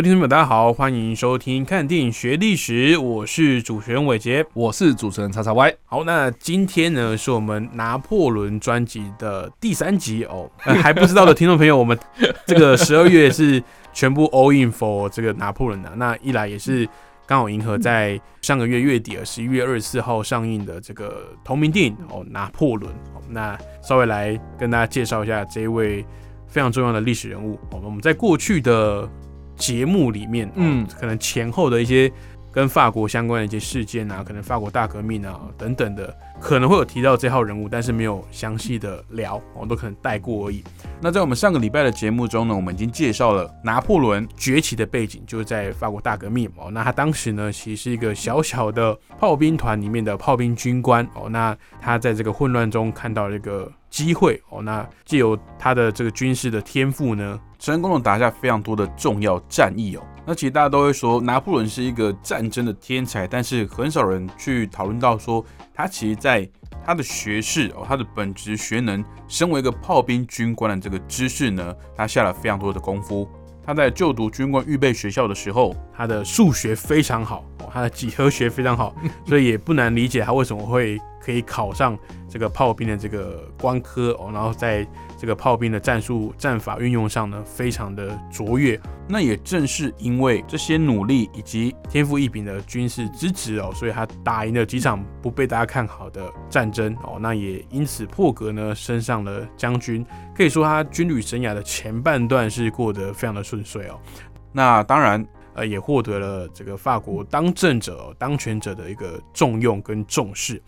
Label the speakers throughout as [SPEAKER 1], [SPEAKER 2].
[SPEAKER 1] 位听众朋友，大家好，欢迎收听《看电影学历史》，我是主持人伟杰。
[SPEAKER 2] 我是主持人叉叉 Y。
[SPEAKER 1] 好，那今天呢是我们拿破仑专辑的第三集哦。呃 还不知道的听众朋友，我们这个十二月是全部 all in for 这个拿破仑的。那一来也是刚好迎合在上个月月底的十一月二十四号上映的这个同名电影哦，《拿破仑》哦。那稍微来跟大家介绍一下这一位非常重要的历史人物。哦，我们在过去的节目里面，嗯
[SPEAKER 2] 嗯，
[SPEAKER 1] 可能前后的一些跟法国相关的一些事件啊，可能法国大革命啊等等的，可能会有提到这号人物，但是没有详细的聊，我、都可能带过而已。
[SPEAKER 3] 那在我们上个礼拜的节目中呢，我们已经介绍了拿破仑，
[SPEAKER 1] 崛起的背景就是在法国大革命哦，那他当时呢其实是一个小小的炮兵团里面的炮兵军官哦，那他在这个混乱中看到了一个机会哦，那借由他的这个军事的天赋呢，
[SPEAKER 3] 成功的打下非常多的重要战役哦。那其实大家都会说拿破仑是一个战争的天才，但是很少人去讨论到说他其实在他的学士哦，他的本职学能，身为一个炮兵军官的这个知识呢，他下了非常多的功夫。他在就读军官预备学校的时候，
[SPEAKER 1] 他的数学非常好哦，他的几何学非常好，所以也不难理解他为什么会可以考上这个炮兵的这个官科哦，然后在这个炮兵的战术战法运用上呢，非常的卓越。
[SPEAKER 3] 那也正是因为这些努力以及
[SPEAKER 1] 天赋异禀的军事支持哦，所以他打赢了几场不被大家看好的战争哦，那也因此破格呢升上了将军，可以说他军旅生涯的前半段是过得非常的顺遂哦。
[SPEAKER 3] 那当然
[SPEAKER 1] 呃，也获得了这个法国当政者、哦、当权者的一个重用跟重视。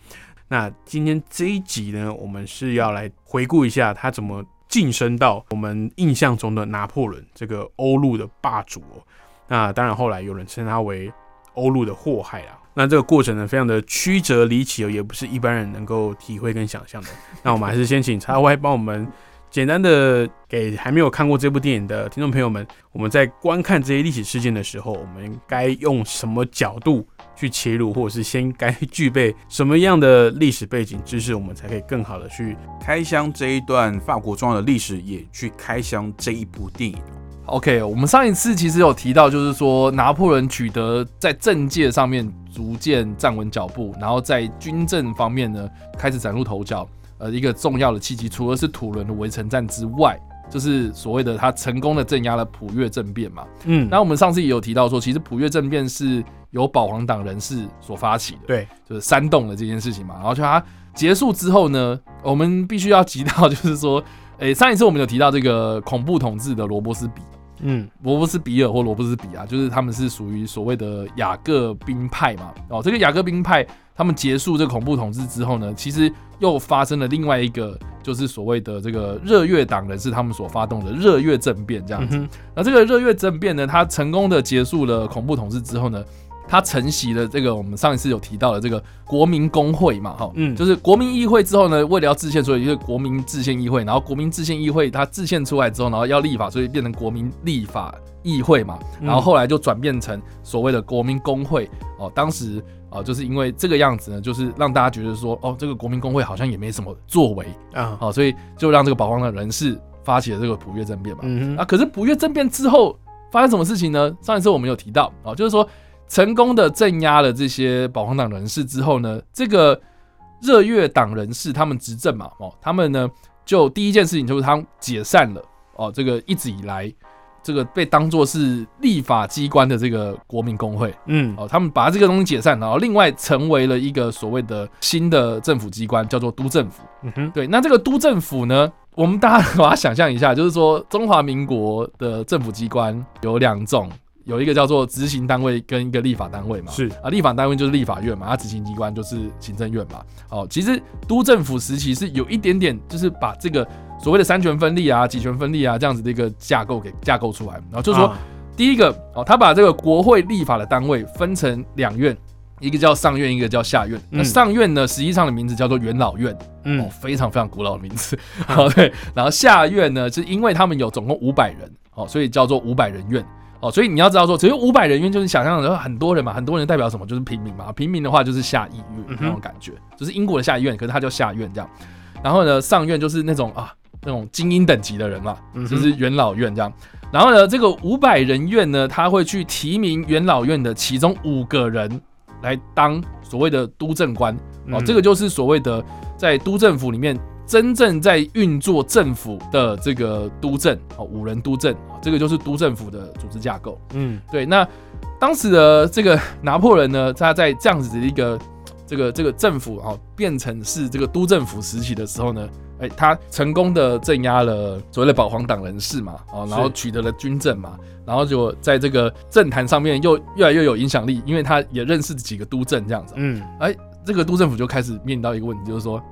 [SPEAKER 1] 那今天这一集呢，我们是要来回顾一下他怎么晋升到我们印象中的拿破仑这个欧陆的霸主哦。那当然后来有人称他为欧陆的祸害啦。那这个过程呢，非常的曲折离奇哦，也不是一般人能够体会跟想象的。那我们还是先请叉 Y 帮我们简单的给还没有看过这部电影的听众朋友们，我们在观看这些历史事件的时候，我们该用什么角度去切入，或者是先该具备什么样的历史背景知识，我们才可以更好的去
[SPEAKER 3] 开箱这一段法国重要的历史，也去开箱这一部电影。
[SPEAKER 2] OK，我们上一次其实有提到，就是说拿破仑取得在政界上面逐渐站稳脚步，然后在军政方面呢开始崭露头角。呃，一个重要的契机，除了是土伦的围城战之外，就是所谓的他成功的镇压了普越政变嘛。
[SPEAKER 1] 嗯，
[SPEAKER 2] 那我们上次也有提到说，其实普越政变是由保皇党人士所发起的，
[SPEAKER 1] 对，
[SPEAKER 2] 就是煽动了这件事情嘛。然后就他结束之后呢，我们必须要提到，就是说，诶、上一次我们有提到这个恐怖统治的罗伯斯比。
[SPEAKER 1] 嗯
[SPEAKER 2] 罗伯斯比尔或罗伯斯比啊，就是他们是属于所谓的雅各宾派嘛。哦，这个雅各宾派他们结束这个恐怖统治之后呢，其实又发生了另外一个，就是所谓的这个热月党人士他们所发动的热月政变这样子。
[SPEAKER 1] 嗯，
[SPEAKER 2] 那这个热月政变呢，它成功的结束了恐怖统治之后呢，它承袭了这个我们上一次有提到的这个国民工会嘛，哈，
[SPEAKER 1] 嗯
[SPEAKER 2] 就是国民议会之后呢，为了要制宪，所以就是国民制宪议会，然后国民制宪议会它制宪出来之后，然后要立法，所以变成国民立法议会嘛，
[SPEAKER 1] 嗯
[SPEAKER 2] 然后后来就转变成所谓的国民工会哦，当时。哦，就是因为这个样子呢，就是让大家觉得说，哦，这个国民工会好像也没什么作为，
[SPEAKER 1] 啊，
[SPEAKER 2] 好、所以就让这个保皇的人士发起了这个普越政变嘛。
[SPEAKER 1] 嗯，
[SPEAKER 2] 啊，可是普越政变之后发生什么事情呢？上一次我们有提到啊，就是说成功的镇压了这些保皇党人士之后呢，这个热月党人士他们执政嘛，哦，他们呢就第一件事情就是他们解散了。哦，这个一直以来这个被当做是立法机关的这个国民工会。
[SPEAKER 1] 嗯。
[SPEAKER 2] 哦，他们把这个东西解散，然后另外成为了一个所谓的新的政府机关，叫做都政府。
[SPEAKER 1] 嗯哼，
[SPEAKER 2] 对，那这个都政府呢，我们大家 把它想象一下，就是说中华民国的政府机关有两种，有一个叫做执行单位跟一个立法单位嘛，
[SPEAKER 1] 是
[SPEAKER 2] 啊，立法单位就是立法院嘛，啊，执行机关就是行政院嘛。哦，其实都政府时期是有一点点，就是把这个所谓的三权分立啊、几权分立啊这样子的一个架构给架构出来，然后就是说。
[SPEAKER 1] 啊
[SPEAKER 2] 第一个哦，他把这个国会立法的单位分成两院，一个叫上院，一个叫下院。那
[SPEAKER 1] 嗯
[SPEAKER 2] 上院呢，实际上的名字叫做元老院，哦
[SPEAKER 1] 嗯，
[SPEAKER 2] 非常非常古老的名字。好，对。然后下院呢，是因为他们有总共五百人，哦，所以叫做五百人院。哦，所以你要知道说，只有五百人院，就是想象的很多人嘛，很多人代表什么？就是平民嘛。平民的话就是下议院那种感觉，就是英国的下议院，可是它叫下院这样。然后呢，上院就是那种啊，那种精英等级的人嘛，就是元老院这样。然后呢，这个五百人院呢，他会去提名元老院的其中五个人来当所谓的督政官哦，
[SPEAKER 1] 嗯
[SPEAKER 2] 这个就是所谓的在都政府里面真正在运作政府的这个督政哦，五人督政，哦这个就是都政府的组织架构。
[SPEAKER 1] 嗯。
[SPEAKER 2] 对，那当时的这个拿破仑呢，他在这样子的一个这个这个政府哦，变成是这个都政府时期的时候呢，哎，他成功的镇压了所谓的保皇党人士嘛，哦，然后取得了军政嘛，然后就在这个政坛上面又越来越有影响力，因为他也认识几个都政这样子，
[SPEAKER 1] 嗯。
[SPEAKER 2] 哎这个都政府就开始面临到一个问题，就是说，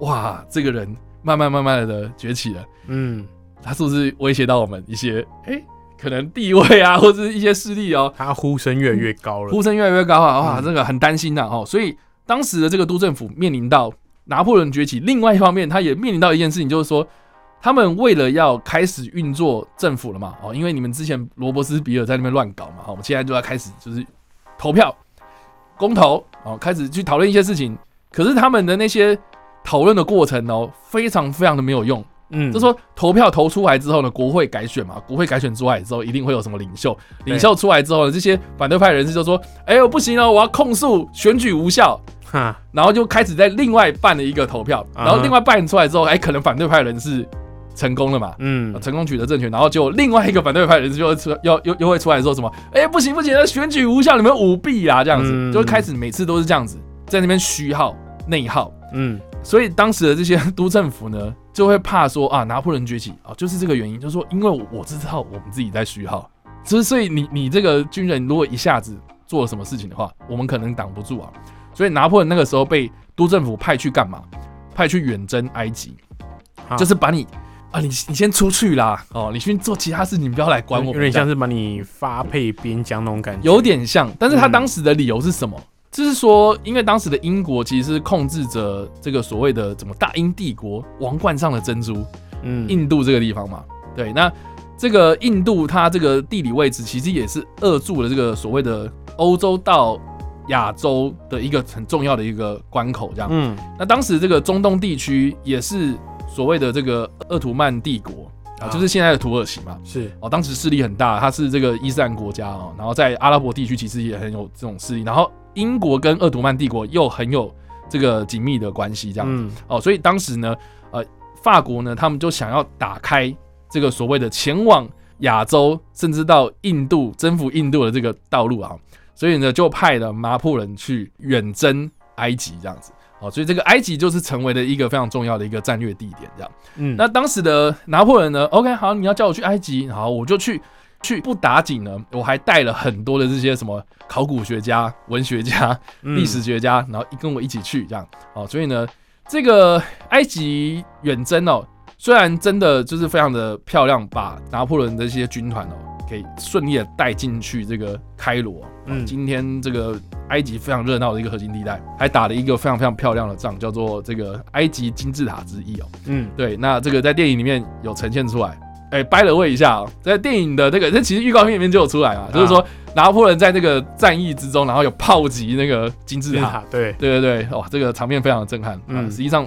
[SPEAKER 2] 哇，这个人慢慢慢慢的崛起了。
[SPEAKER 1] 嗯，
[SPEAKER 2] 他是不是威胁到我们一些哎、可能地位啊，或者是一些势力哦，
[SPEAKER 1] 他呼声越来越高了。
[SPEAKER 2] 呼声越来越高啊，哇，
[SPEAKER 1] 嗯
[SPEAKER 2] 这个很担心呐、哦，所以当时的这个都政府面临到拿破仑崛起，另外一方面，他也面临到一件事情，就是说。他们为了要开始运作政府了嘛，哦，因为你们之前罗伯斯比尔在那边乱搞嘛，好，我们现在就要开始就是投票、公投，哦，开始去讨论一些事情。可是他们的那些讨论的过程哦，非常非常的没有用，
[SPEAKER 1] 嗯，
[SPEAKER 2] 就说投票投出来之后呢，国会改选嘛，国会改选出来之后，一定会有什么领袖，
[SPEAKER 1] 对。
[SPEAKER 2] 领袖出来之后呢，这些反对派人士就说：“哎呦，不行哦，我要控诉选举无效。
[SPEAKER 1] 哈，”
[SPEAKER 2] 然后就开始在另外办了一个投票，然后另外办出来之后，哎，可能反对派人士成功了嘛。
[SPEAKER 1] 嗯。
[SPEAKER 2] 成功取得政权，然后就另外一个反对派人士就会出 又又又会出来说什么？哎、不行不行，那选举无效，你们舞弊啦，这样子，
[SPEAKER 1] 嗯。
[SPEAKER 2] 就会开始每次都是这样子，在那边虚耗内耗，
[SPEAKER 1] 嗯
[SPEAKER 2] 所以当时的这些 都政府呢，就会怕说啊，拿破仑崛起啊，就是这个原因，就是说，因为我我知道我们自己在虚耗，所以所以你你这个军人如果一下子做了什么事情的话，我们可能挡不住啊。所以拿破仑那个时候被都政府派去干嘛？派去远征埃及，
[SPEAKER 1] 啊
[SPEAKER 2] 就是把你啊，你你先出去啦，哦，你去做其他事情，你不要来管我们。
[SPEAKER 1] 有点像是把你发配边疆那种感觉。
[SPEAKER 2] 有点像，但是他
[SPEAKER 1] 嗯
[SPEAKER 2] 当时的理由是什么？就是说，因为当时的英国其实是控制着这个所谓的怎么大英帝国王冠上的珍珠，
[SPEAKER 1] 嗯
[SPEAKER 2] 印度这个地方嘛。对，那这个印度它这个地理位置其实也是扼住了这个所谓的欧洲到亚洲的一个很重要的一个关口，这样。
[SPEAKER 1] 嗯
[SPEAKER 2] 那当时这个中东地区也是所谓的这个鄂图曼帝国啊，
[SPEAKER 1] 啊
[SPEAKER 2] 就是现在的土耳其嘛。
[SPEAKER 1] 是
[SPEAKER 2] 哦，当时势力很大，它是这个伊斯兰国家哦，然后在阿拉伯地区其实也很有这种势力，然后英国跟鄂图曼帝国又很有这个紧密的关系，这样、
[SPEAKER 1] 嗯
[SPEAKER 2] 哦，所以当时呢，呃，法国呢，他们就想要打开这个所谓的前往亚洲，甚至到印度征服印度的这个道路啊，所以呢，就派了拿破仑去远征埃及这样子。哦，所以这个埃及就是成为了一个非常重要的一个战略地点，这样。
[SPEAKER 1] 嗯
[SPEAKER 2] 那当时的拿破仑呢？OK，好，你要叫我去埃及，好，我就去。去不打紧呢，我还带了很多的这些什么考古学家、文学家、
[SPEAKER 1] 嗯
[SPEAKER 2] 历史学家，然后跟我一起去这样。哦，所以呢，这个埃及远征哦，虽然真的就是非常的漂亮，把拿破仑的这些军团哦给顺利的带进去这个开罗。嗯，
[SPEAKER 1] 嗯
[SPEAKER 2] 今天这个埃及非常热闹的一个核心地带，还打了一个非常非常漂亮的仗，叫做这个埃及金字塔之役哦。
[SPEAKER 1] 嗯
[SPEAKER 2] 对，那这个在电影里面有呈现出来。哎、掰了位一下、哦，在电影的那个，这其实预告片里面就有出来嘛，就是说拿破仑在这个战役之中，然后有炮击那个金字塔，
[SPEAKER 1] 对，
[SPEAKER 2] 对对对，哇，这个场面非常的震撼，嗯，
[SPEAKER 1] 嗯
[SPEAKER 2] 实际上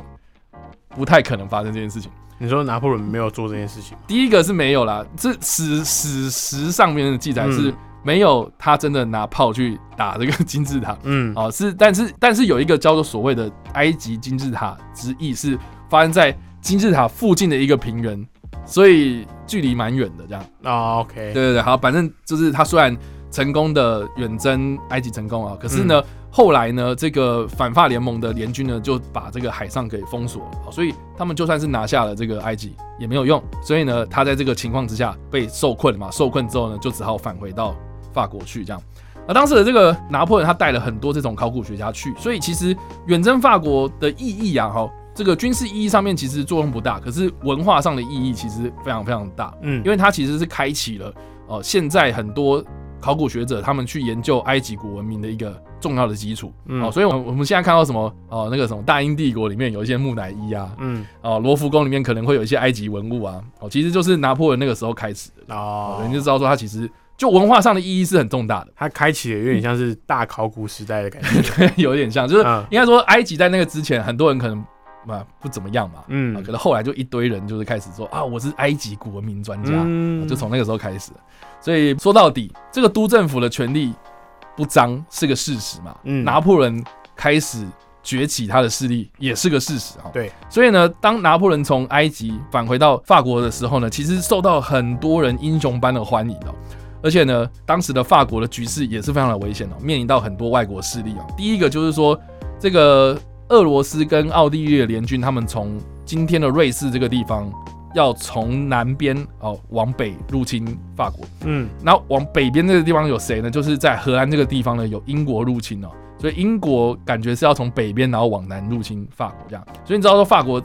[SPEAKER 2] 不太可能发生这件事情。
[SPEAKER 1] 你说拿破仑没有做这件事情吗？
[SPEAKER 2] 第一个是没有啦，这史史实上面的记载是
[SPEAKER 1] 嗯。
[SPEAKER 2] 没有他真的拿炮去打这个金字塔，
[SPEAKER 1] 嗯。
[SPEAKER 2] 哦，是，但是但是有一个叫做所谓的埃及金字塔之役是发生在金字塔附近的一个平原，所以距离蛮远的这样。
[SPEAKER 1] 啊 OK
[SPEAKER 2] 对对对，好，反正就是他虽然成功的远征埃及成功啊，可是呢，后来呢，这个反法联盟的联军呢就把这个海上给封锁了，所以他们就算是拿下了这个埃及也没有用，所以呢，他在这个情况之下被受困了嘛，受困之后呢，就只好返回到法国去这样。而当时的这个拿破仑他带了很多这种考古学家去，所以其实远征法国的意义啊，哈，这个军事意义上面其实作用不大，可是文化上的意义其实非常非常大，
[SPEAKER 1] 嗯，
[SPEAKER 2] 因为它其实是开启了哦、现在很多考古学者他们去研究埃及古文明的一个重要的基础。
[SPEAKER 1] 嗯。
[SPEAKER 2] 哦，所以，我我们现在看到什么哦，那个什么大英帝国里面有一些木乃伊啊，
[SPEAKER 1] 嗯。
[SPEAKER 2] 哦，罗浮宫里面可能会有一些埃及文物啊，哦，其实就是拿破仑那个时候开始的，哦，
[SPEAKER 1] 哦
[SPEAKER 2] 你就知道说他其实就文化上的意义是很重大的，
[SPEAKER 1] 它开启的有点像是大考古时代的感觉，
[SPEAKER 2] 有点像，就是
[SPEAKER 1] 嗯。
[SPEAKER 2] 应该说埃及在那个之前，很多人可能嘛不怎么样嘛，啊，
[SPEAKER 1] 嗯
[SPEAKER 2] 可是后来就一堆人就是开始说啊，我是埃及古文明专家，
[SPEAKER 1] 嗯
[SPEAKER 2] 就从那个时候开始。所以说到底，这个都政府的权力不彰是个事实嘛。
[SPEAKER 1] 嗯
[SPEAKER 2] 拿破仑开始崛起，他的势力也是个事实啊。
[SPEAKER 1] 对，
[SPEAKER 2] 所以呢，当拿破仑从埃及返回到法国的时候呢，其实受到很多人英雄般的欢迎哦。而且呢，当时的法国的局势也是非常的危险哦，面临到很多外国势力哦。第一个就是说，这个俄罗斯跟奥地利的联军，他们从今天的瑞士这个地方，要从南边哦往北入侵法国。
[SPEAKER 1] 嗯
[SPEAKER 2] 然后往北边这个地方有谁呢？就是在荷兰这个地方呢，有英国入侵哦，所以英国感觉是要从北边然后往南入侵法国这样。所以你知道说法国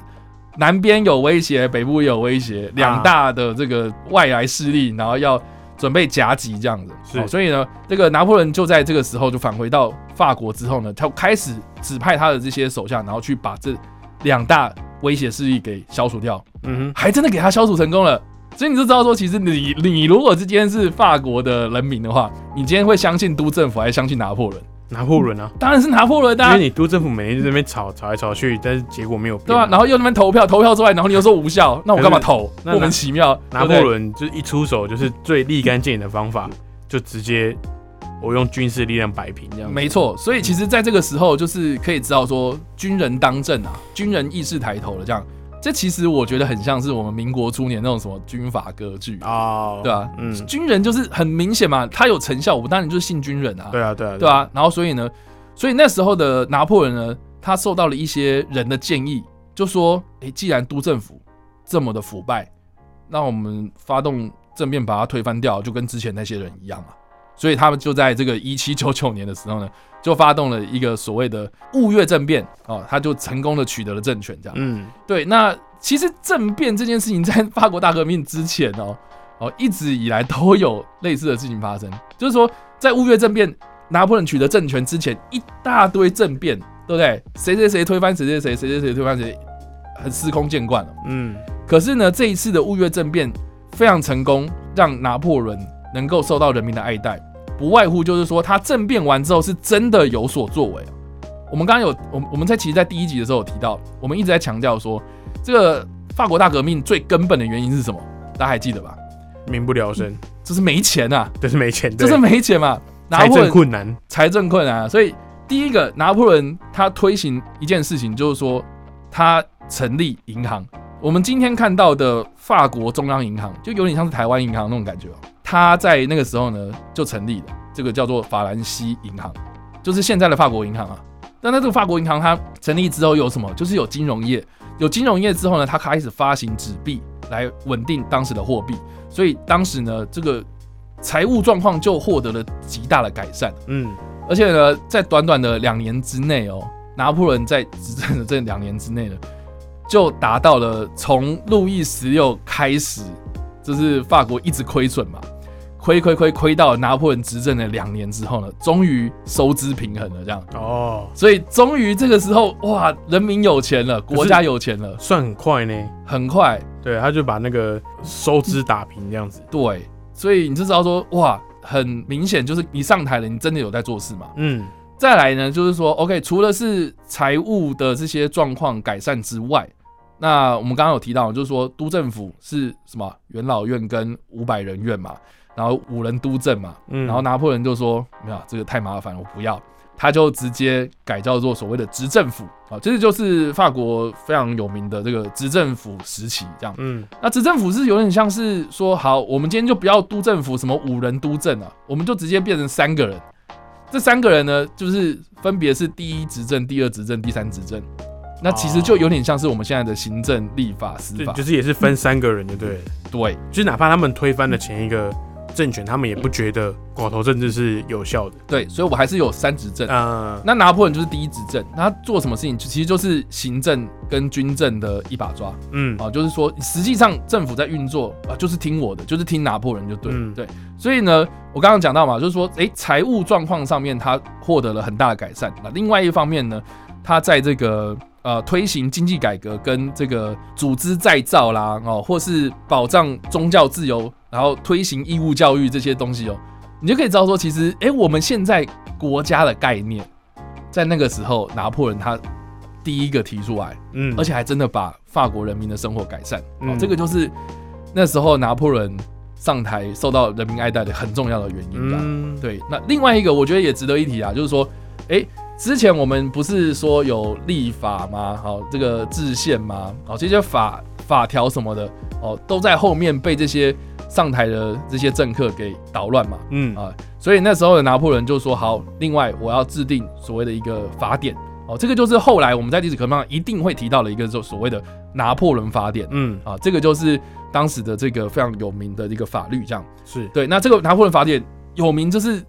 [SPEAKER 2] 南边有威胁，北部也有威胁，两大的这个外来势力，然后要准备夹击这样子。所以呢，这个拿破仑就在这个时候就返回到法国之后呢，他开始指派他的这些手下，然后去把这两大威胁势力给消除掉。
[SPEAKER 1] 嗯哼
[SPEAKER 2] 还真的给他消除成功了。所以你就知道说，其实你你如果是今天是法国的人民的话，你今天会相信都政府还是相信拿破仑？
[SPEAKER 1] 哼，拿破仑啊，
[SPEAKER 2] 当然是拿破仑的、啊
[SPEAKER 1] 因为，你都政府每天在那边吵吵来吵去，但是结果没有变
[SPEAKER 2] 对吧、然后又那边投票，投票之外，然后你又说无效，那我干嘛投？莫名其妙。
[SPEAKER 1] 拿破仑就是一出手就是最立竿见影的方法，就直接我用军事力量摆平这样。
[SPEAKER 2] 没错，所以其实在这个时候，就是可以知道说，军人当政啊，军人意识抬头了，这样。这其实我觉得很像是我们民国初年那种什么军阀割据，
[SPEAKER 1] 啊，
[SPEAKER 2] 对啊，
[SPEAKER 1] 嗯，
[SPEAKER 2] 军人就是很明显嘛，他有成效，我当然就是信军人啊。
[SPEAKER 1] 对啊，对啊，
[SPEAKER 2] 对啊，然后所以呢，所以那时候的拿破仑呢，他受到了一些人的建议，就说：诶，既然都政府这么的腐败，那我们发动政变把它推翻掉，就跟之前那些人一样啊。所以他们就在这个一七九九年的时候呢，就发动了一个所谓的雾月政变哦，他就成功的取得了政权，这样。
[SPEAKER 1] 嗯，
[SPEAKER 2] 对，那其实政变这件事情在法国大革命之前哦，哦一直以来都有类似的事情发生，就是说在雾月政变，拿破仑取得政权之前，一大堆政变，对不对？谁谁谁推翻谁谁谁，谁谁谁推翻谁，很司空见惯了。
[SPEAKER 1] 嗯，
[SPEAKER 2] 可是呢，这一次的雾月政变非常成功，让拿破仑能够受到人民的爱戴，不外乎就是说他政变完之后是真的有所作为啊。我们刚刚有我我们在其实，在第一集的时候有提到，我们一直在强调说，这个法国大革命最根本的原因是什么？大家还记得吧？
[SPEAKER 1] 民不聊生，
[SPEAKER 2] 就是没钱啊，
[SPEAKER 1] 这是没钱，
[SPEAKER 2] 就是
[SPEAKER 1] 对
[SPEAKER 2] 没钱嘛，拿
[SPEAKER 1] 财政困难，
[SPEAKER 2] 财政困难啊，所以第一个拿破仑他推行一件事情，就是说他成立银行。我们今天看到的法国中央银行，就有点像是台湾银行那种感觉哦。他在那个时候呢就成立了，这个叫做法兰西银行，就是现在的法国银行啊。但那这个法国银行它成立之后有什么？就是有金融业，有金融业之后呢，它开始发行纸币来稳定当时的货币，所以当时呢这个财务状况就获得了极大的改善。
[SPEAKER 1] 嗯，
[SPEAKER 2] 而且呢，在短短的两年之内哦，拿破仑在执政的这两年之内呢，就达到了从路易十六开始，就是法国一直亏损嘛，亏亏亏亏到拿破仑执政的两年之后呢，终于收支平衡了，这样，
[SPEAKER 1] 哦，
[SPEAKER 2] 所以终于这个时候，哇，人民有钱了，国家有钱了，
[SPEAKER 1] 算很快呢，
[SPEAKER 2] 很快，
[SPEAKER 1] 对，他就把那个收支打平这样子，
[SPEAKER 2] 对，所以你就知道说，哇，很明显就是你上台了，你真的有在做事嘛，
[SPEAKER 1] 嗯，
[SPEAKER 2] 再来呢，就是说，OK，除了是财务的这些状况改善之外，那我们刚刚有提到，就是说都政府是什么元老院跟五百人院嘛，然后五人督政嘛，
[SPEAKER 1] 嗯
[SPEAKER 2] 然后拿破仑就说没有这个太麻烦，我不要，他就直接改叫做所谓的执政府啊，这就是法国非常有名的这个执政府时期这样。
[SPEAKER 1] 嗯，
[SPEAKER 2] 那执政府是有点像是说，好，我们今天就不要督政府什么五人督政啊，我们就直接变成三个人。这三个人呢，就是分别是第一执政、第二执政、第三执政。那其实就有点像是我们现在的行政、立法、司法。
[SPEAKER 1] 就就是也是分三个人，就对了，
[SPEAKER 2] 对
[SPEAKER 1] 就是哪怕他们推翻了前一个政权，他们也不觉得寡头政治是有效的。
[SPEAKER 2] 对，所以我还是有三执政。
[SPEAKER 1] 啊、
[SPEAKER 2] 那拿破仑就是第一执政，他做什么事情，其实就是行政跟军政的一把抓
[SPEAKER 1] 嗯
[SPEAKER 2] 啊，就是说实际上政府在运作啊，就是听我的，就是听拿破仑就对了，
[SPEAKER 1] 嗯
[SPEAKER 2] 对。所以呢，我刚刚讲到嘛，就是说，诶，财务状况上面他获得了很大的改善。那另外一方面呢，他在这个呃推行经济改革跟这个组织再造啦，哦，或是保障宗教自由，然后推行义务教育这些东西哦，你就可以知道说，其实诶，我们现在国家的概念，在那个时候拿破仑他第一个提出来，
[SPEAKER 1] 嗯，
[SPEAKER 2] 而且还真的把法国人民的生活改善。哦
[SPEAKER 1] 嗯，
[SPEAKER 2] 这个就是那时候拿破仑上台受到人民爱戴的很重要的原因。吧，
[SPEAKER 1] 嗯，
[SPEAKER 2] 对。那另外一个我觉得也值得一提啊，就是说，诶，之前我们不是说有立法吗？好，这个制宪吗？好，这些法法条什么的，哦，都在后面被这些上台的这些政客给捣乱嘛。
[SPEAKER 1] 嗯
[SPEAKER 2] 啊，所以那时候的拿破仑就说：“好，另外我要制定所谓的一个法典哦，这个就是后来我们在历史课本上一定会提到的一个就所谓的拿破仑法典
[SPEAKER 1] 嗯
[SPEAKER 2] 啊，这个就是当时的这个非常有名的一个法律，这样
[SPEAKER 1] 是
[SPEAKER 2] 对。那这个拿破仑法典有名，就是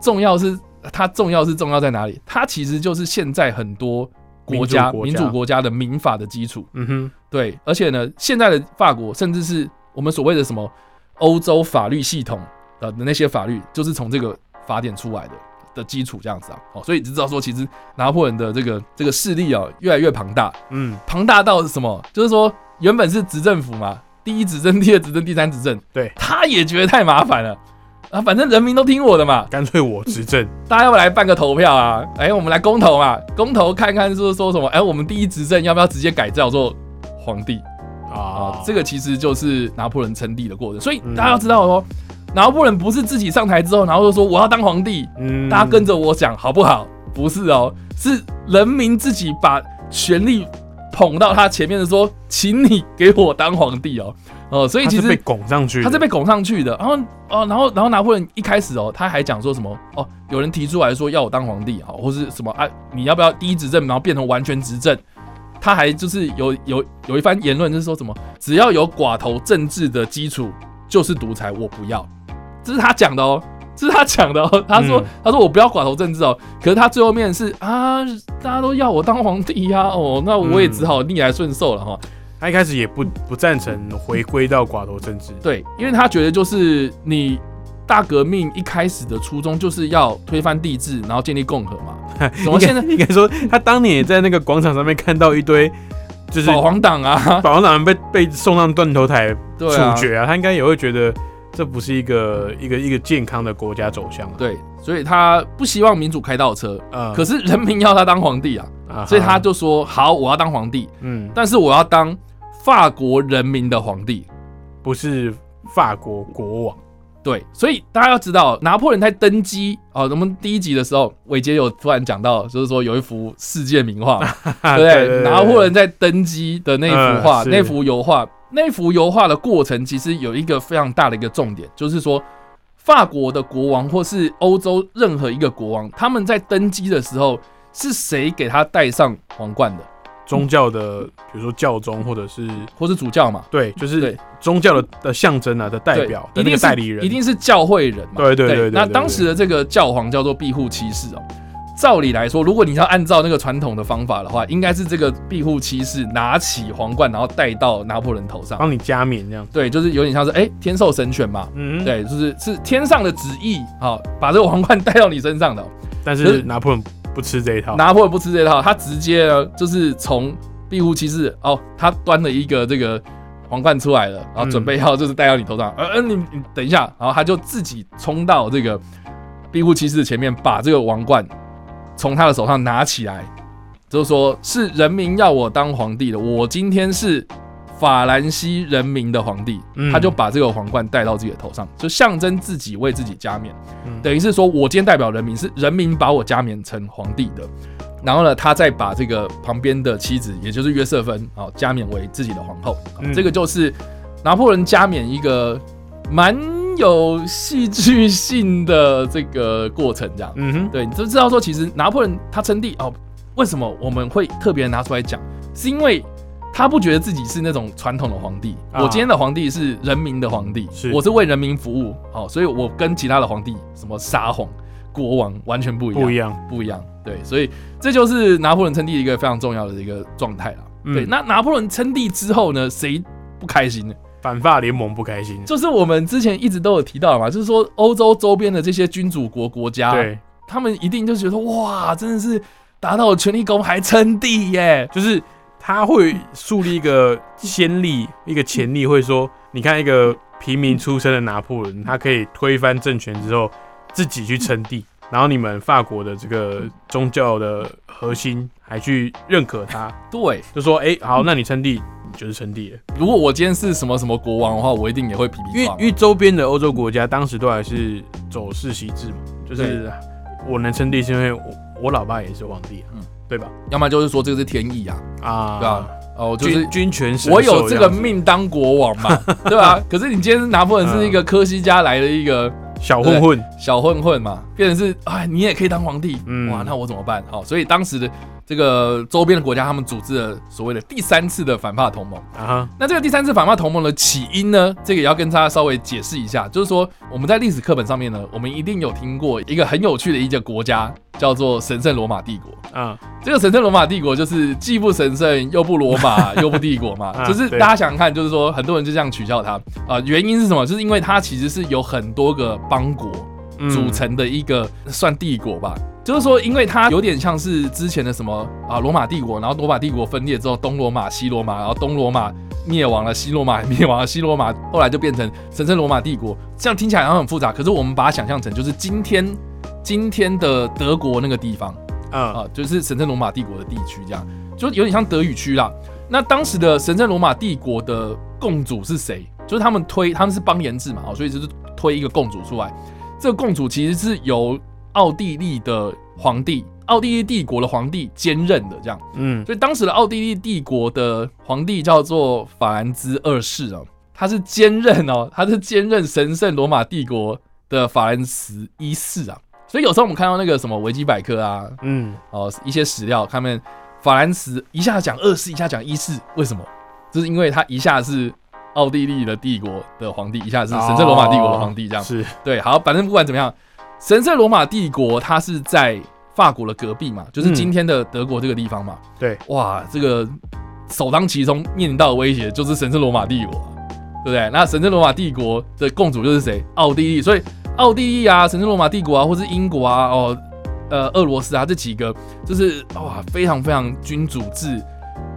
[SPEAKER 2] 重要是它重要是重要在哪里？它其实就是现在很多国家
[SPEAKER 1] 民主国家
[SPEAKER 2] 民主国家的民法的基础。
[SPEAKER 1] 嗯哼
[SPEAKER 2] 对，而且呢，现在的法国甚至是我们所谓的什么欧洲法律系统的那些法律，就是从这个法典出来的的基础这样子啊。哦，所以你知道说，其实拿破仑的这个这个势力啊，越来越庞大，
[SPEAKER 1] 嗯
[SPEAKER 2] 庞大到是什么？就是说原本是执政府嘛，第一执政、第二执政、第三执政，
[SPEAKER 1] 对
[SPEAKER 2] 他也觉得太麻烦了。啊，反正人民都听我的嘛，
[SPEAKER 1] 干脆我执政。
[SPEAKER 2] 大家要不要来办个投票啊？哎、我们来公投嘛，公投看看说说什么？哎、我们第一执政要不要直接改造做皇帝？啊
[SPEAKER 1] 啊，，
[SPEAKER 2] 这个其实就是拿破仑称帝的过程。所以
[SPEAKER 1] 嗯
[SPEAKER 2] 大家要知道哦，拿破仑不是自己上台之后，然后就说我要当皇帝，
[SPEAKER 1] 嗯
[SPEAKER 2] 大家跟着我讲好不好？不是哦，是人民自己把权力捧到他前面的说，请你给我当皇帝哦。哦，所以其
[SPEAKER 1] 他是被拱上去，
[SPEAKER 2] 他是被拱上去的。然后哦，然后然后拿破仑一开始哦，他还讲说什么哦，有人提出来说要我当皇帝好，或是什么啊，你要不要第一执政，然后变成完全执政？他还就是有有有一番言论，就是说什么只要有寡头政治的基础就是独裁，我不要。这是他讲的哦，这是他讲的哦。他说、
[SPEAKER 1] 嗯
[SPEAKER 2] 他说我不要寡头政治哦，可是他最后面是啊，大家都要我当皇帝呀、哦，那我也只好逆来顺受了哈。
[SPEAKER 1] 他一开始也不不赞成回归到寡头政治。
[SPEAKER 2] 对，因为他觉得就是你大革命一开始的初衷就是要推翻帝制，然后建立共和嘛。怎么现在
[SPEAKER 1] 应该说，他当年也在那个广场上面看到一堆，就是
[SPEAKER 2] 保皇党啊？
[SPEAKER 1] 保皇党人被被送上断头台处决啊，他应该也会觉得这不是一个一个一个健康的国家走向啊。
[SPEAKER 2] 对，所以他不希望民主开倒车，
[SPEAKER 1] 嗯，
[SPEAKER 2] 可是人民要他当皇帝啊，
[SPEAKER 1] 啊
[SPEAKER 2] 所以他就说好，我要当皇帝，
[SPEAKER 1] 嗯，
[SPEAKER 2] 但是我要当法国人民的皇帝。
[SPEAKER 1] 不是法国国王。
[SPEAKER 2] 对，所以大家要知道，拿破仑在登基哦，我们第一集的时候，伟杰有突然讲到，就是说有一幅世界名画，
[SPEAKER 1] 啊
[SPEAKER 2] 对不对？拿破仑在登基的那幅画，
[SPEAKER 1] 嗯
[SPEAKER 2] 那幅油画，那幅油画的过程其实有一个非常大的一个重点，就是说法国的国王或是欧洲任何一个国王，他们在登基的时候是谁给他戴上皇冠的，
[SPEAKER 1] 宗教的，比如说教宗或者是
[SPEAKER 2] 或是主教嘛？
[SPEAKER 1] 对，就是
[SPEAKER 2] 对
[SPEAKER 1] 宗教的的象征啊的代
[SPEAKER 2] 对
[SPEAKER 1] 表
[SPEAKER 2] 一定是
[SPEAKER 1] 个代理人，
[SPEAKER 2] 一定是教会人嘛？
[SPEAKER 1] 对对对对
[SPEAKER 2] 那当时的这个教皇叫做庇护七世哦。照理来说，如果你要按照那个传统的方法的话，应该是这个庇护七世拿起皇冠，然后戴到拿破仑头上。
[SPEAKER 1] 帮你加冕这样。
[SPEAKER 2] 对，就是有点像是哎、天授神权嘛。
[SPEAKER 1] 嗯，。
[SPEAKER 2] 对，就是是天上的旨意好，把这个皇冠戴到你身上的哦。
[SPEAKER 1] 但
[SPEAKER 2] 可是
[SPEAKER 1] 是拿破仑不吃这一套。
[SPEAKER 2] 拿破仑不吃这一套，他直接就是从庇护骑士哦，他端了一个这个皇冠出来了，然后
[SPEAKER 1] 嗯
[SPEAKER 2] 准备要就是戴到你头上，呃呃，你你等一下，然后他就自己冲到这个庇护骑士的前面，把这个王冠从他的手上拿起来，就是说是人民要我当皇帝的，我今天是。法兰西人民的皇帝，
[SPEAKER 1] 嗯
[SPEAKER 2] 他就把这个皇冠戴到自己的头上，就象征自己为自己加冕。
[SPEAKER 1] 嗯
[SPEAKER 2] 等于是说我今天代表人民，是人民把我加冕成皇帝的。然后呢，他再把这个旁边的妻子，也就是约瑟芬，啊、加冕为自己的皇后。这个就是拿破仑加冕一个蛮有戏剧性的这个过程，这样。
[SPEAKER 1] 嗯哼，
[SPEAKER 2] 对，你就知道说，其实拿破仑他称帝哦，为什么我们会特别拿出来讲？是因为他不觉得自己是那种传统的皇帝。
[SPEAKER 1] 啊
[SPEAKER 2] 我今天的皇帝是人民的皇帝，
[SPEAKER 1] 是
[SPEAKER 2] 我是为人民服务，好，所以我跟其他的皇帝，什么沙皇、国王完全不一样，
[SPEAKER 1] 不一样。
[SPEAKER 2] 不一样。对，所以这就是拿破仑称帝一个非常重要的一个状态啦。
[SPEAKER 1] 嗯
[SPEAKER 2] 对，那拿破仑称帝之后呢，谁不开心呢？
[SPEAKER 1] 反法联盟不开心。
[SPEAKER 2] 就是我们之前一直都有提到嘛，就是说欧洲周边的这些君主国国家，
[SPEAKER 1] 对，
[SPEAKER 2] 他们一定就觉得哇，真的是达到了权力公还称帝耶。
[SPEAKER 1] 就是他会树立一个先例，一个潜例，会说，你看一个平民出身的拿破仑，他可以推翻政权之后自己去称帝，然后你们法国的这个宗教的核心还去认可他，
[SPEAKER 2] 对，
[SPEAKER 1] 就说，哎、好，那你称帝，你就是称帝了。
[SPEAKER 2] 如果我今天是什么什么国王的话，我一定也会皮皮
[SPEAKER 1] 因为因。为周边的欧洲国家当时都还是走世袭制嘛，就是我能称帝是因为我我老爸也是皇帝、对吧？
[SPEAKER 2] 要么就是说这个是天意啊，
[SPEAKER 1] 啊，
[SPEAKER 2] 对啊，哦，就是
[SPEAKER 1] 君君权
[SPEAKER 2] 我有这个命当国王嘛，对吧？可是你今天拿破仑是一个科西嘉来的一个
[SPEAKER 1] 小混混，
[SPEAKER 2] 小混混嘛，变成是哎，你也可以当皇帝，
[SPEAKER 1] 嗯。
[SPEAKER 2] 哇，那我怎么办？好，所以当时的这个周边的国家，他们组织了所谓的第三次的反法同盟。
[SPEAKER 1] 啊，
[SPEAKER 2] 那这个第三次反法同盟的起因呢，这个也要跟大家稍微解释一下，就是说我们在历史课本上面呢，我们一定有听过一个很有趣的一个国家，叫做神圣罗马帝国。
[SPEAKER 1] 啊，
[SPEAKER 2] 这个神圣罗马帝国就是既不神圣又不罗马又不帝国嘛，
[SPEAKER 1] 啊
[SPEAKER 2] 就是大家想想看，就是说很多人就这样取笑它啊、原因是什么？就是因为它其实是有很多个邦国
[SPEAKER 1] 嗯
[SPEAKER 2] 组成的一个算帝国吧。就是说，因为它有点像是之前的什么啊罗马帝国，然后罗马帝国分裂之后，东罗马、西罗马，然后东罗马灭亡了，西罗马也灭亡了，西罗马后来就变成神圣罗马帝国。这样听起来好像很复杂，可是我们把它想象成就是今天今天的德国那个地方。
[SPEAKER 1] 啊，
[SPEAKER 2] 啊，就是神圣罗马帝国的地区，这样就有点像德语区啦。那当时的神圣罗马帝国的共主是谁？就是他们推他们是邦联制嘛，哦，所以就是推一个共主出来。这个共主其实是由奥地利的皇帝，奥地利帝国的皇帝兼任的，这样。
[SPEAKER 1] 嗯
[SPEAKER 2] 所以当时的奥地利帝国的皇帝叫做法兰兹二世哦，他是兼任哦，他是兼任神圣罗马帝国的法兰茨一世啊。所以有时候我们看到那个什么维基百科啊，
[SPEAKER 1] 嗯，
[SPEAKER 2] 哦，一些史料，他们法兰茨一下讲二世，一下讲一世，为什么？就是因为他一下是奥地利的帝国的皇帝，一下是神圣罗马帝国的皇帝，这样、
[SPEAKER 1] 是
[SPEAKER 2] 对。好，反正不管怎么样，神圣罗马帝国它是在法国的隔壁嘛，就是今天的德国这个地方嘛。
[SPEAKER 1] 对，
[SPEAKER 2] 哇，这个首当其冲面临到的威胁就是神圣罗马帝国啊，对不对？那神圣罗马帝国的共主就是谁？奥地利，所以奥地利啊，神圣罗马帝国啊，或是英国啊，哦，呃，俄罗斯啊，这几个就是哇，非常非常君主制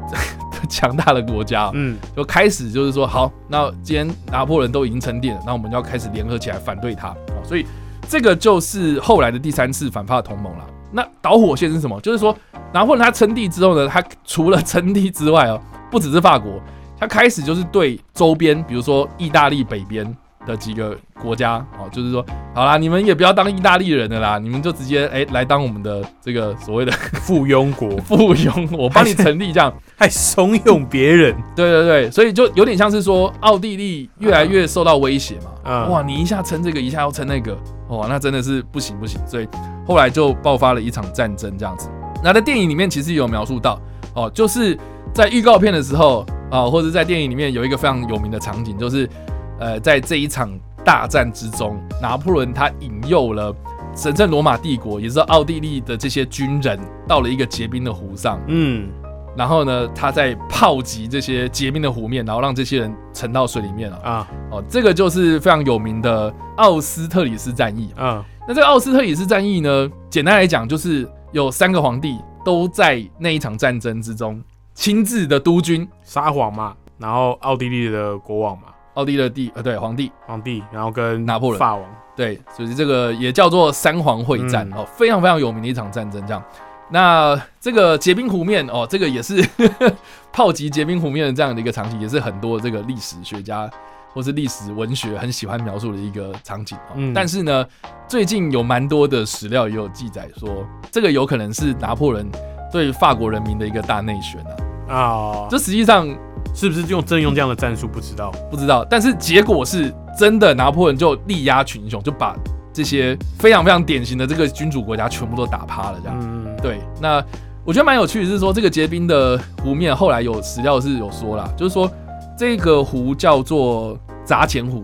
[SPEAKER 2] 强大的国家，
[SPEAKER 1] 嗯
[SPEAKER 2] 就开始就是说，好，那既然拿破仑都已经称帝了，那我们就要开始联合起来反对他啊，所以这个就是后来的第三次反法同盟了。那导火线是什么？就是说拿破仑他称帝之后呢，他除了称帝之外哦，不只是法国，他开始就是对周边，比如说意大利北边的几个国家哦，就是说，好啦，你们也不要当意大利人的啦，你们就直接哎、来当我们的这个所谓的
[SPEAKER 1] 附庸国
[SPEAKER 2] 附庸，我帮你成立这样。
[SPEAKER 1] 还怂恿别人，
[SPEAKER 2] 对对对，所以就有点像是说，奥地利越来越受到威胁嘛。
[SPEAKER 1] 嗯
[SPEAKER 2] 哇，你一下称这个，一下要称那个，哇，那真的是不行不行。所以后来就爆发了一场战争这样子。那在电影里面其实有描述到，哦，就是在预告片的时候啊、或者在电影里面有一个非常有名的场景，就是呃，在这一场大战之中，拿破仑他引诱了神圣罗马帝国，也就是奥地利的这些军人，到了一个结冰的湖上。
[SPEAKER 1] 嗯
[SPEAKER 2] 然后呢，他在炮击这些结冰的湖面，然后让这些人沉到水里面了。
[SPEAKER 1] 啊
[SPEAKER 2] 哦，这个就是非常有名的奥斯特里斯战役。
[SPEAKER 1] 啊
[SPEAKER 2] 那这个奥斯特里斯战役呢，简单来讲就是有三个皇帝都在那一场战争之中亲自的督军，
[SPEAKER 1] 撒谎嘛，然后奥地利的国王嘛，
[SPEAKER 2] 奥地利的帝呃对皇帝
[SPEAKER 1] 皇帝，然后跟
[SPEAKER 2] 拿破仑
[SPEAKER 1] 法王，
[SPEAKER 2] 对，所以这个也叫做三皇会战、
[SPEAKER 1] 嗯
[SPEAKER 2] 哦，非常非常有名的一场战争。这样，那这个结冰湖面哦，这个也是 炮击结冰湖面的这样的一个场景，也是很多这个历史学家或是历史文学很喜欢描述的一个场景哦。
[SPEAKER 1] 嗯
[SPEAKER 2] 但是呢，最近有蛮多的史料也有记载说，这个有可能是拿破仑对法国人民的一个大内宣啊。
[SPEAKER 1] 啊，
[SPEAKER 2] 这实际上
[SPEAKER 1] 是不是用真用这样的战术不知道？
[SPEAKER 2] 不知道，但是结果是真的，拿破仑就力压群雄，就把这些非常非常典型的这个君主国家全部都打趴了，这样。
[SPEAKER 1] 嗯，
[SPEAKER 2] 对，那我觉得蛮有趣的是说，这个结冰的湖面后来有史料是有说啦，就是说这个湖叫做砸钱湖，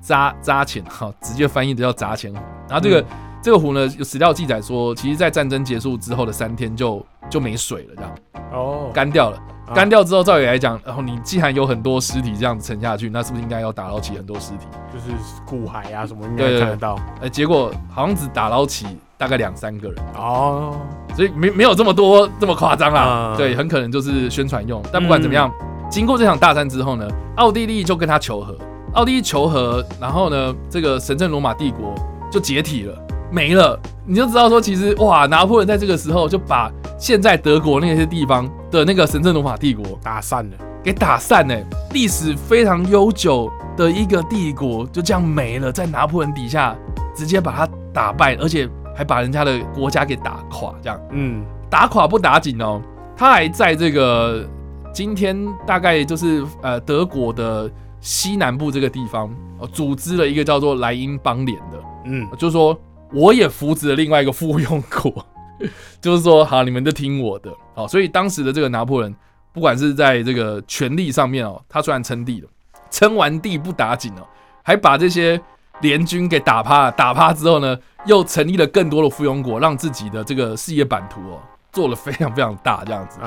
[SPEAKER 2] 砸砸钱哈，直接翻译的叫砸钱湖。然后这个、这个湖呢，有史料记载说，其实在战争结束之后的三天就就没水了，这样
[SPEAKER 1] 哦，
[SPEAKER 2] 干掉了。
[SPEAKER 1] 啊。
[SPEAKER 2] 干掉之后，照理来讲，然后你既然有很多尸体这样子沉下去，那是不是应该要打捞起很多尸体？
[SPEAKER 1] 就是骨骸啊什么应该看得到。
[SPEAKER 2] 呃，结果好像只打捞起大概两三个人，
[SPEAKER 1] 哦，
[SPEAKER 2] 所以没没有这么多这么夸张啦。
[SPEAKER 1] 啊。
[SPEAKER 2] 对，很可能就是宣传用。但不管怎么样，经过这场大战之后呢，奥地利就跟他求和，奥地利求和，然后呢，这个神圣罗马帝国就解体了，没了。你就知道说，其实哇，拿破仑在这个时候就把现在德国那些地方的那个神圣罗马帝国
[SPEAKER 1] 打散了，
[SPEAKER 2] 给打散呢、历史非常悠久的一个帝国就这样没了，在拿破仑底下直接把他打败，而且还把人家的国家给打垮，这样。
[SPEAKER 1] 嗯，
[SPEAKER 2] 打垮不打紧哦，他还在这个今天大概就是呃德国的西南部这个地方哦，组织了一个叫做莱茵邦联的，
[SPEAKER 1] 嗯，
[SPEAKER 2] 就是说我也扶植了另外一个附庸国，就是说好，你们都听我的。好，所以当时的这个拿破仑，不管是在这个权力上面哦，他虽然称帝了，称完帝不打紧哦，还把这些联军给打趴了。打趴之后呢，又成立了更多的附庸国，让自己的这个事业版图哦做了非常非常大这样子。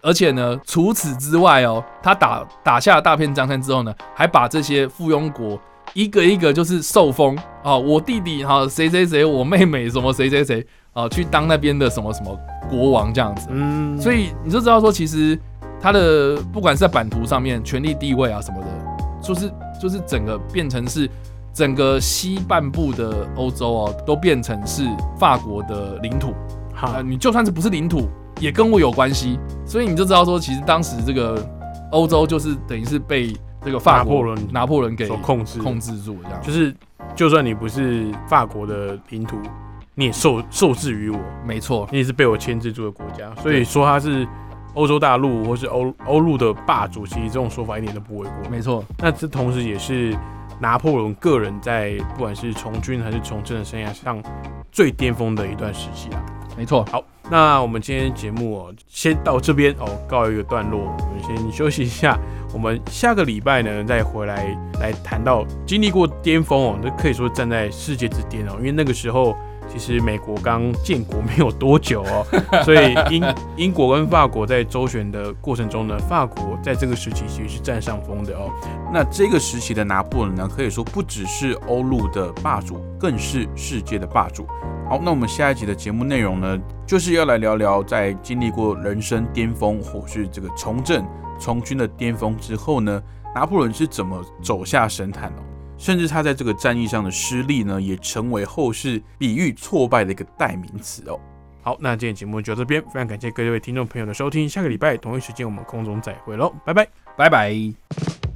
[SPEAKER 2] 而且呢，除此之外哦，他打打下了大片江山之后呢，还把这些附庸国一个一个就是受封啊，我弟弟哈谁谁谁，我妹妹什么谁谁谁啊，去当那边的什么什么国王这样子。
[SPEAKER 1] 嗯，
[SPEAKER 2] 所以你就知道说，其实他的不管是在版图上面、权力地位啊什么的，就是就是整个变成是整个西半部的欧洲哦，都变成是法国的领土。
[SPEAKER 1] 好
[SPEAKER 2] 啊，，你就算是不是领土，也跟我有关系，所以你就知道说，其实当时这个欧洲就是等于是被这个法国
[SPEAKER 1] 拿破仑
[SPEAKER 2] 拿破仑给
[SPEAKER 1] 所控制，
[SPEAKER 2] 控制住这样。
[SPEAKER 1] 就是就算你不是法国的领土，你也受受制于我，
[SPEAKER 2] 没错，
[SPEAKER 1] 你也是被我牵制住的国家，所以说他是欧洲大陆或是欧欧陆的霸主，其实这种说法一点都不为过。
[SPEAKER 2] 没错，
[SPEAKER 1] 那这同时也是拿破仑个人在不管是从军还是从政的生涯上最巅峰的一段时期啊。
[SPEAKER 2] 没错。
[SPEAKER 1] 好，那我们今天节目哦，先到这边哦，告一个段落，我们先休息一下。我们下个礼拜呢，再回来来谈到经历过巅峰哦，那可以说站在世界之巅哦，因为那个时候其实美国刚建国没有多久哦，所以英英国跟法国在周旋的过程中呢，法国在这个时期其实是占上风的哦。
[SPEAKER 3] 那这个时期的拿破仑呢，可以说不只是欧陆的霸主，更是世界的霸主。好，那我们下一集的节目内容呢，就是要来聊聊在经历过人生巅峰或是这个从政从军的巅峰之后呢，拿破仑是怎么走下神坛哦。甚至他在这个战役上的失利呢，也成为后世比喻挫败的一个代名词哦。
[SPEAKER 1] 好，那今天节目就到这边，非常感谢各位听众朋友的收听，下个礼拜同一时间我们空中再会喽，拜拜。
[SPEAKER 2] 拜拜。